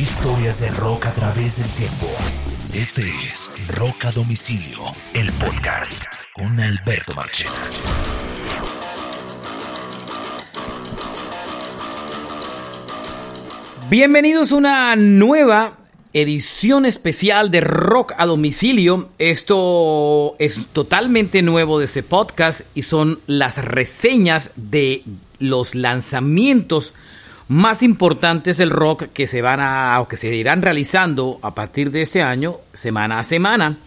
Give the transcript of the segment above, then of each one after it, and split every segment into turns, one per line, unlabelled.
Historias de rock a través del tiempo. Este es Rock a Domicilio, el podcast con Alberto Marchena.
Bienvenidos a una nueva edición especial de Rock a Domicilio. Esto es totalmente nuevo de ese podcast y son las reseñas de los lanzamientos más importantes del rock que se van a o que se irán realizando a partir de este año, semana a semana.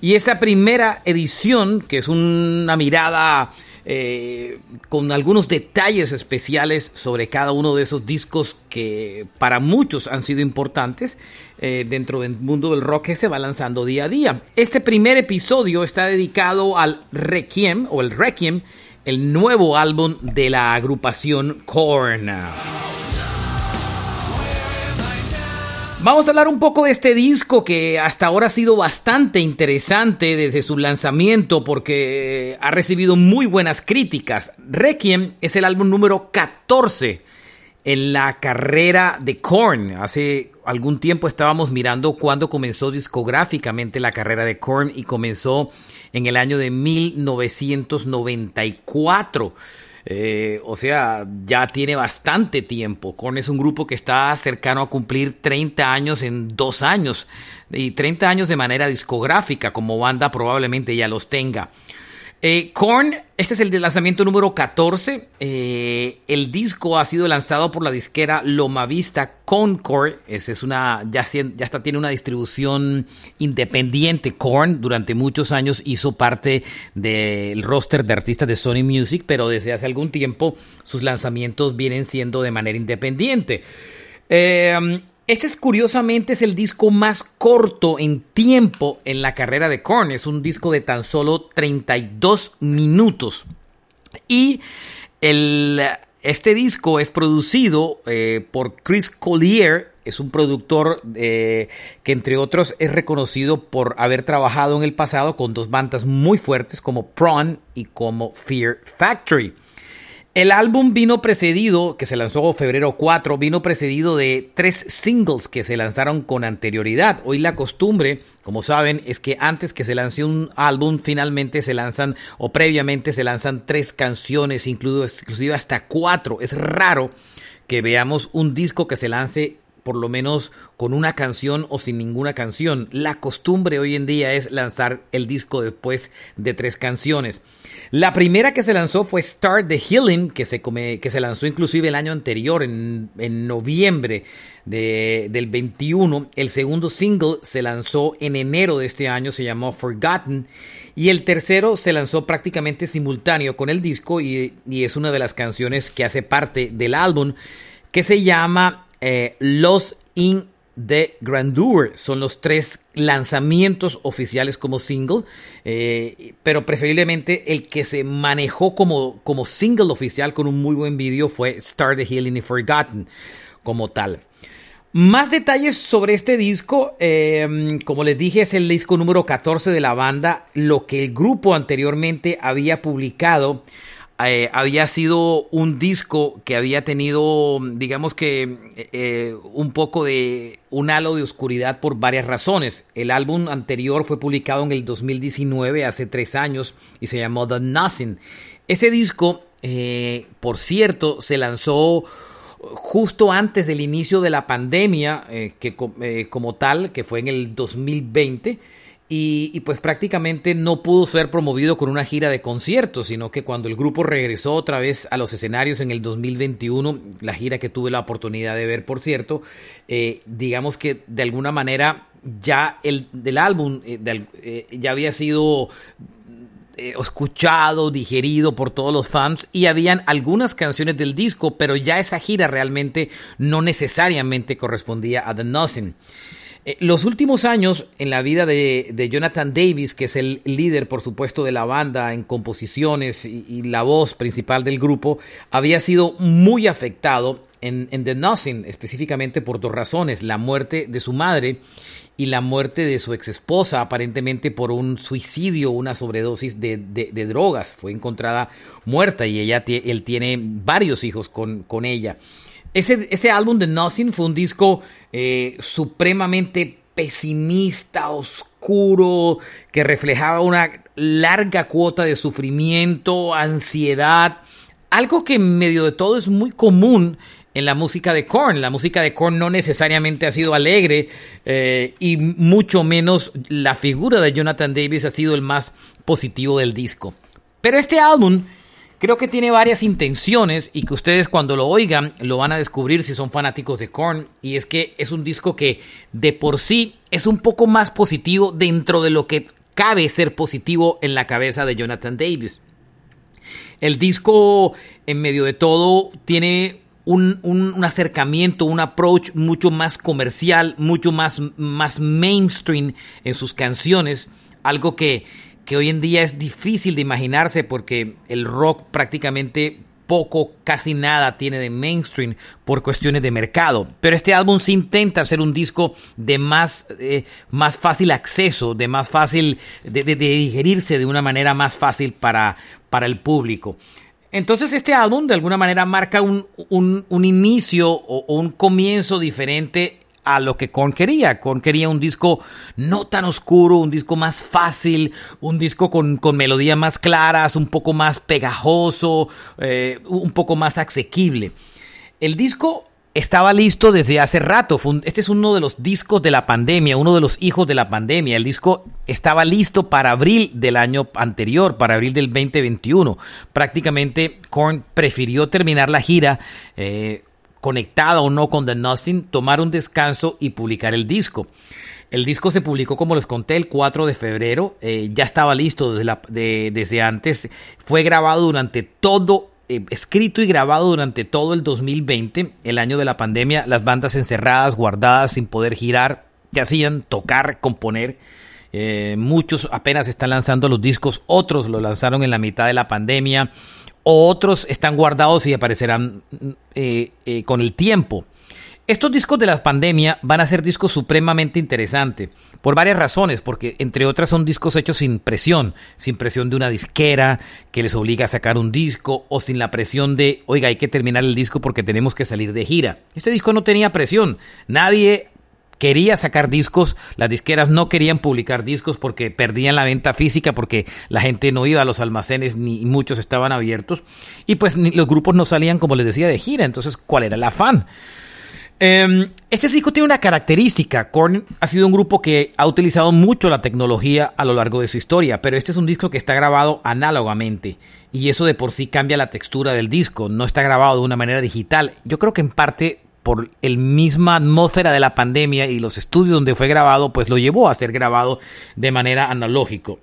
Y esta primera edición, que es una mirada eh, con algunos detalles especiales sobre cada uno de esos discos que para muchos han sido importantes eh, dentro del mundo del rock que se va lanzando día a día. Este primer episodio está dedicado al Requiem o el Requiem, el nuevo álbum de la agrupación Korn. Vamos a hablar un poco de este disco que hasta ahora ha sido bastante interesante desde su lanzamiento porque ha recibido muy buenas críticas. Requiem es el álbum número 14 en la carrera de Korn. Hace algún tiempo estábamos mirando cuándo comenzó discográficamente la carrera de Korn y comenzó en el año de 1994. Eh, o sea, ya tiene bastante tiempo. Korn es un grupo que está cercano a cumplir 30 años en dos años. Y 30 años de manera discográfica, como banda probablemente ya los tenga. Eh, Korn, este es el lanzamiento número 14. Eh, el disco ha sido lanzado por la disquera Loma Vista Concord. Es una, ya, ya está, tiene una distribución independiente. Korn durante muchos años hizo parte del roster de artistas de Sony Music, pero desde hace algún tiempo sus lanzamientos vienen siendo de manera independiente. Eh, este es curiosamente es el disco más corto en tiempo en la carrera de Korn. Es un disco de tan solo 32 minutos. Y el, este disco es producido eh, por Chris Collier. Es un productor eh, que entre otros es reconocido por haber trabajado en el pasado con dos bandas muy fuertes como Prawn y como Fear Factory. El álbum vino precedido, que se lanzó febrero 4, vino precedido de tres singles que se lanzaron con anterioridad. Hoy la costumbre, como saben, es que antes que se lance un álbum, finalmente se lanzan o previamente se lanzan tres canciones, inclusive hasta cuatro. Es raro que veamos un disco que se lance por lo menos con una canción o sin ninguna canción. La costumbre hoy en día es lanzar el disco después de tres canciones. La primera que se lanzó fue Start the Healing, que se, que se lanzó inclusive el año anterior, en, noviembre del 21. El segundo single se lanzó en enero de este año, se llamó Forgotten. Y el tercero se lanzó prácticamente simultáneo con el disco y, y es una de las canciones que hace parte del álbum, que se llama eh, Los in the Grandeur. Son los tres lanzamientos oficiales como single, eh, pero preferiblemente el que se manejó como, como single oficial con un muy buen vídeo fue Start the Healing and Forgotten como tal. Más detalles sobre este disco, eh, como les dije, es el disco número 14 de la banda, lo que el grupo anteriormente había publicado eh, había sido un disco que había tenido, digamos que, eh, un poco de un halo de oscuridad por varias razones. El álbum anterior fue publicado en el 2019, hace tres años, y se llamó The Nothing. Ese disco, eh, por cierto, se lanzó justo antes del inicio de la pandemia, que como tal, que fue en el 2020 y, pues prácticamente no pudo ser promovido con una gira de conciertos, sino que cuando el grupo regresó otra vez a los escenarios en el 2021, la gira que tuve la oportunidad de ver, por cierto, eh, digamos que de alguna manera ya el del álbum eh, eh, ya había sido escuchado, digerido por todos los fans y habían algunas canciones del disco, pero ya esa gira realmente no necesariamente correspondía a The Nothing. Eh, los últimos años en la vida de, Jonathan Davis, que es el líder, por supuesto, de la banda en composiciones y, la voz principal del grupo, había sido muy afectado en, The Nothing, específicamente por dos razones. La muerte de su madre y la muerte de su ex esposa, aparentemente por un suicidio, una sobredosis de, drogas. Fue encontrada muerta y ella él tiene varios hijos con, con ella. Ese, ese álbum de Nothing fue un disco eh, supremamente pesimista, oscuro, que reflejaba una larga cuota de sufrimiento, ansiedad, algo que en medio de todo es muy común en la música de Korn. La música de Korn no necesariamente ha sido alegre eh, y mucho menos la figura de Jonathan Davis ha sido el más positivo del disco. Pero este álbum creo que tiene varias intenciones y que ustedes cuando lo oigan lo van a descubrir si son fanáticos de Korn. Y es que es un disco que de por sí es un poco más positivo dentro de lo que cabe ser positivo en la cabeza de Jonathan Davis. El disco, en medio de todo, tiene un, acercamiento, un approach mucho más comercial, mucho más, más mainstream en sus canciones, algo que, que hoy en día es difícil de imaginarse porque el rock prácticamente poco, casi nada tiene de mainstream por cuestiones de mercado. Pero este álbum sí intenta hacer un disco de más, eh, más fácil acceso, de más fácil, de, digerirse de una manera más fácil para, para el público. Entonces este álbum de alguna manera marca un, un, inicio o, un comienzo diferente a lo que Korn quería. Korn quería un disco no tan oscuro, un disco más fácil, un disco con, con melodías más claras, un poco más pegajoso, eh, un poco más asequible. El disco estaba listo desde hace rato. Este es uno de los discos de la pandemia, uno de los hijos de la pandemia. El disco estaba listo para abril del año anterior, para abril del 2021. Prácticamente Korn prefirió terminar la gira. Eh, conectada o no con The Nothing, tomar un descanso y publicar el disco. El disco se publicó, como les conté, el 4 de febrero. Eh, ya estaba listo desde, desde antes. Fue grabado durante todo eh, escrito y grabado durante todo el 2020, el año de la pandemia, las bandas encerradas, guardadas, sin poder girar, que hacían tocar, componer. Eh, muchos apenas están lanzando los discos, otros lo lanzaron en la mitad de la pandemia, otros están guardados y aparecerán eh, con el tiempo. Estos discos de la pandemia van a ser discos supremamente interesantes por varias razones, porque entre otras son discos hechos sin presión, sin presión de una disquera que les obliga a sacar un disco o sin la presión de, oiga, hay que terminar el disco porque tenemos que salir de gira. Este disco no tenía presión, nadie quería sacar discos, las disqueras no querían publicar discos porque perdían la venta física, porque la gente no iba a los almacenes ni muchos estaban abiertos y pues los grupos no salían, como les decía, de gira. Entonces, ¿cuál era el afán? Em, este disco tiene una característica. Korn ha sido un grupo que ha utilizado mucho la tecnología a lo largo de su historia, pero este es un disco que está grabado análogamente y eso de por sí cambia la textura del disco. No está grabado de una manera digital. Yo creo que en parte por el misma atmósfera de la pandemia y los estudios donde fue grabado, pues lo llevó a ser grabado de manera analógico.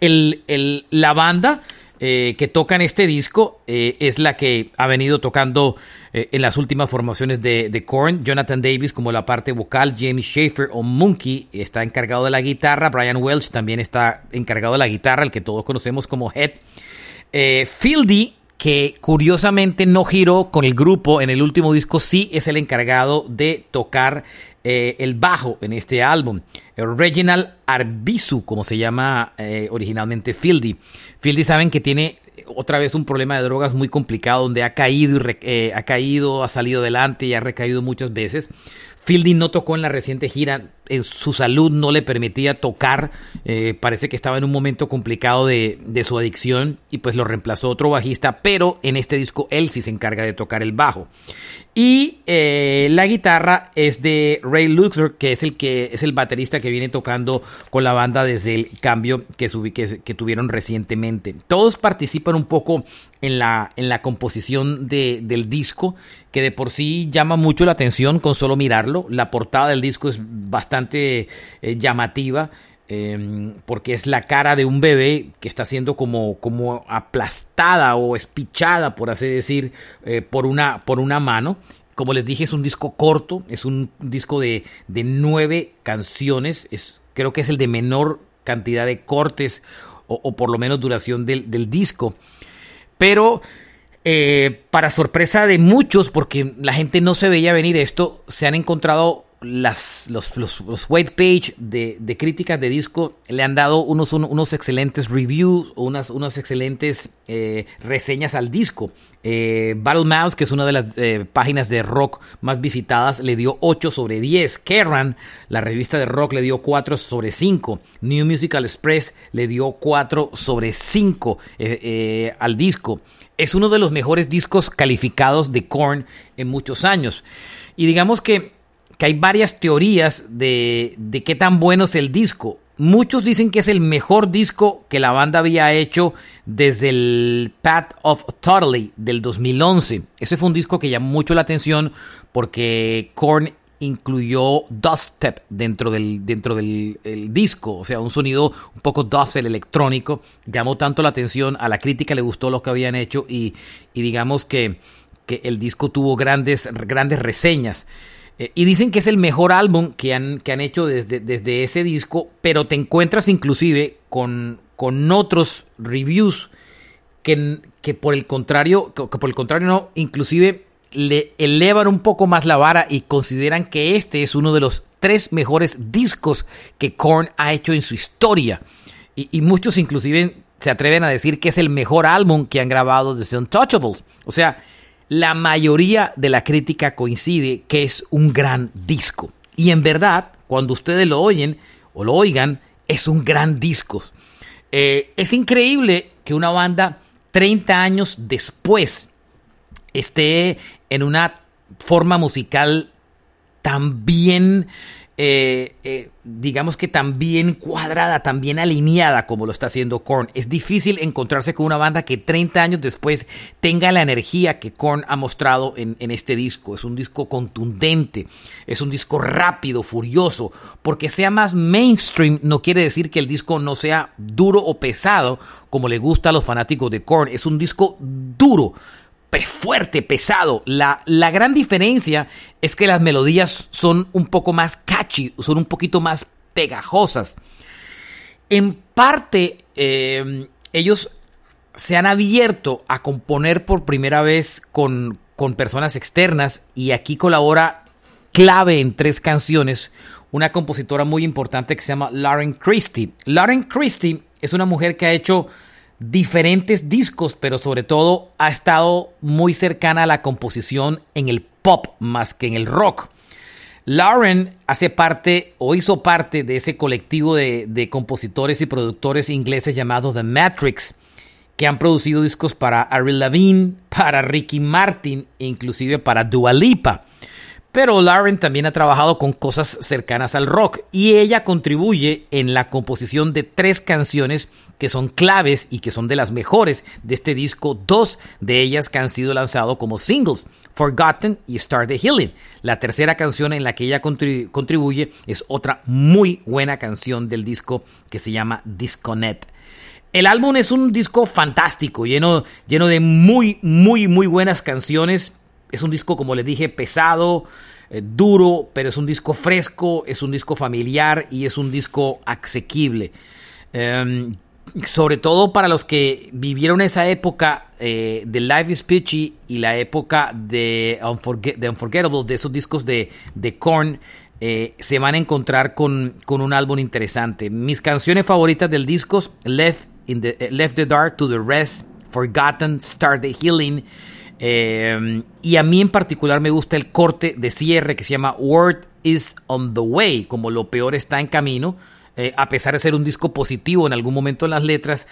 la banda eh, que toca en este disco eh, es la que ha venido tocando eh, en las últimas formaciones de, de Korn. Jonathan Davis como la parte vocal, Jamie Schaefer o Monkey está encargado de la guitarra, Brian Welch también está encargado de la guitarra, el que todos conocemos como Head. Fieldy que curiosamente no giró con el grupo en el último disco, sí es el encargado de tocar eh, el bajo en este álbum. Reginald Arbizu, como se llama eh, originalmente Fieldy. Fieldy saben que tiene otra vez un problema de drogas muy complicado donde ha caído y eh, ha caído, ha salido adelante y ha recaído muchas veces. Fieldy no tocó en la reciente gira, su salud no le permitía tocar, eh, parece que estaba en un momento complicado de, su adicción y pues lo reemplazó otro bajista, pero en este disco él sí se encarga de tocar el bajo. Y eh, la guitarra es de Ray Luxor, que es el que es el baterista que viene tocando con la banda desde el cambio que, que, tuvieron recientemente. Todos participan un poco en la, en la composición del disco, que de por sí llama mucho la atención con solo mirarlo. La portada del disco es bastante eh, llamativa. Em, porque es la cara de un bebé que está siendo como, como aplastada o espichada, por así decir, eh, por, una, por una mano. Como les dije, es un disco corto, es un disco de, de nueve canciones, es, creo que es el de menor cantidad de cortes o, por lo menos duración del, del disco. Pero eh, para sorpresa de muchos, porque la gente no se veía venir esto, se han encontrado las, los, los, white page de, de, críticas de disco le han dado unos, unos excelentes reviews, unas, unas excelentes eh, reseñas al disco. Eh, Battle Mouse, que es una de las eh, páginas de rock más visitadas, le dio 8 sobre 10. Kerrang, la revista de rock, le dio 4 sobre 5. New Musical Express le dio 4 sobre 5 al disco. Es uno de los mejores discos calificados de Korn en muchos años. Y digamos que que hay varias teorías de, de qué tan bueno es el disco. Muchos dicen que es el mejor disco que la banda había hecho desde el Path of Totally del 2011. Ese fue un disco que llamó mucho la atención porque Korn incluyó dubstep dentro del, dentro del disco, o sea, un sonido un poco dubstep electrónico. Llamó tanto la atención, a la crítica le gustó lo que habían hecho y, y digamos que, que el disco tuvo grandes, grandes reseñas. Eh, y dicen que es el mejor álbum que han, que han hecho desde, desde ese disco, pero te encuentras inclusive con, con otros reviews que, que, por el contrario, que, por el contrario no, inclusive le elevan un poco más la vara y consideran que este es uno de los tres mejores discos que Korn ha hecho en su historia. Y, y muchos inclusive se atreven a decir que es el mejor álbum que han grabado desde Untouchables. O sea, la mayoría de la crítica coincide que es un gran disco. Y en verdad, cuando ustedes lo oyen o lo oigan, es un gran disco. Eh, es increíble que una banda 30 años después esté en una forma musical tan bien eh, eh, digamos que tan bien cuadrada, tan bien alineada como lo está haciendo Korn. Es difícil encontrarse con una banda que 30 años después tenga la energía que Korn ha mostrado en, en este disco. Es un disco contundente, es un disco rápido, furioso. Porque sea más mainstream no quiere decir que el disco no sea duro o pesado como le gusta a los fanáticos de Korn. Es un disco duro fuerte, pesado. La, la, gran diferencia es que las melodías son un poco más catchy, son un poquito más pegajosas. En parte, eh, ellos se han abierto a componer por primera vez con, con personas externas y aquí colabora clave en tres canciones una compositora muy importante que se llama Lauren Christie. Lauren Christie es una mujer que ha hecho diferentes discos, pero sobre todo ha estado muy cercana a la composición en el pop más que en el rock. Lauren hace parte o hizo parte de ese colectivo de, compositores y productores ingleses llamado The Matrix, que han producido discos para Ari Lavigne, para Ricky Martin e inclusive para Dua Lipa. Pero Lauren también ha trabajado con cosas cercanas al rock y ella contribuye en la composición de tres canciones que son claves y que son de las mejores de este disco, dos de ellas que han sido lanzados como singles, Forgotten y Start the Healing. La tercera canción en la que ella contribuye es otra muy buena canción del disco que se llama Disconnect. El álbum es un disco fantástico, lleno, lleno de muy, muy, muy buenas canciones es un disco, como les dije, pesado, eh, duro, pero es un disco fresco, es un disco familiar y es un disco asequible. Em, sobre todo para los que vivieron esa época eh, de Life is Pitchy y la época de, Unforgettable, de esos discos de, de Korn, eh, se van a encontrar con, con, un álbum interesante. Mis canciones favoritas del disco, Left, in the, Left the Dark to the Rest, Forgotten, Start the Healing, eh, y a mí en particular me gusta el corte de cierre que se llama Word is on the way, como lo peor está en camino. Eh, a pesar de ser un disco positivo en algún momento en las letras,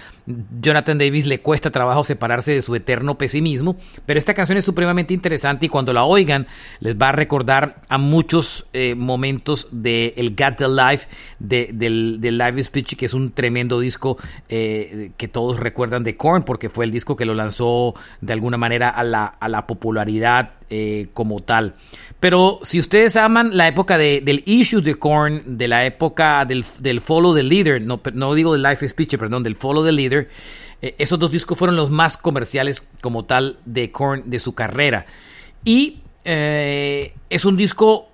Jonathan Davis le cuesta trabajo separarse de su eterno pesimismo, pero esta canción es supremamente interesante y cuando la oigan les va a recordar a muchos eh, momentos de el Got the Life de, del, del, Live Speech, que es un tremendo disco eh, que todos recuerdan de Korn, porque fue el disco que lo lanzó de alguna manera a la, a la popularidad como tal. Pero si ustedes aman la época de, del issue de Korn, de la época del del Follow the Leader, no, no digo del Life Speech, perdón, del Follow the Leader, eh, esos dos discos fueron los más comerciales como tal de Korn de su carrera. Y eh, es un disco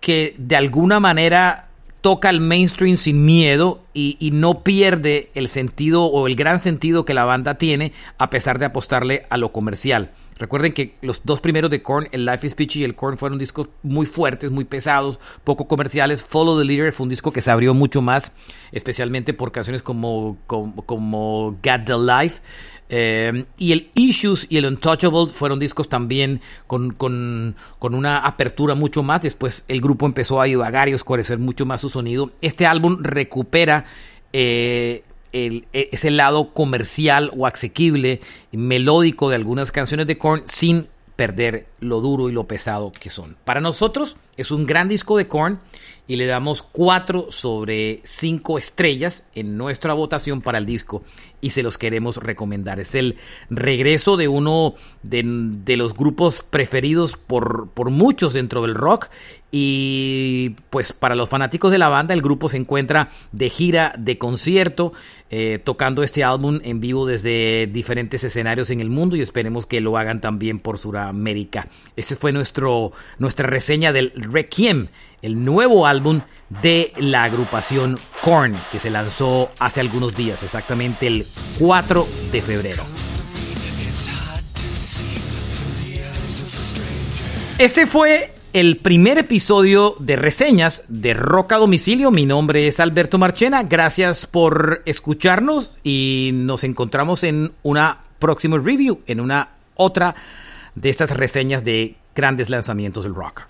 que de alguna manera toca el mainstream sin miedo y, y, no pierde el sentido o el gran sentido que la banda tiene a pesar de apostarle a lo comercial. Recuerden que los dos primeros de Korn, el Life is Peachy y el Korn, fueron discos muy fuertes, muy pesados, poco comerciales. Follow the Leader fue un disco que se abrió mucho más, especialmente por canciones como, como, como Get the Life. Eh, y el Issues y el Untouchable fueron discos también con, con, con, una apertura mucho más. Después el grupo empezó a divagar y oscurecer mucho más su sonido. Este álbum recupera eh, el, e, ese lado comercial o asequible, melódico de algunas canciones de Korn sin perder lo duro y lo pesado que son. Para nosotros es un gran disco de Korn y le damos 4 sobre 5 estrellas en nuestra votación para el disco y se los queremos recomendar. Es el regreso de uno de, los grupos preferidos por, por muchos dentro del rock y pues para los fanáticos de la banda el grupo se encuentra de gira, de concierto, eh, tocando este álbum en vivo desde diferentes escenarios en el mundo y esperemos que lo hagan también por Sudamérica. Esa fue nuestro, nuestra reseña del Requiem, el nuevo álbum de la agrupación Korn que se lanzó hace algunos días, exactamente el 4 de febrero. Este fue el primer episodio de reseñas de Roca Domicilio. Mi nombre es Alberto Marchena. Gracias por escucharnos y nos encontramos en una próxima review, en una otra de estas reseñas de grandes lanzamientos del rock.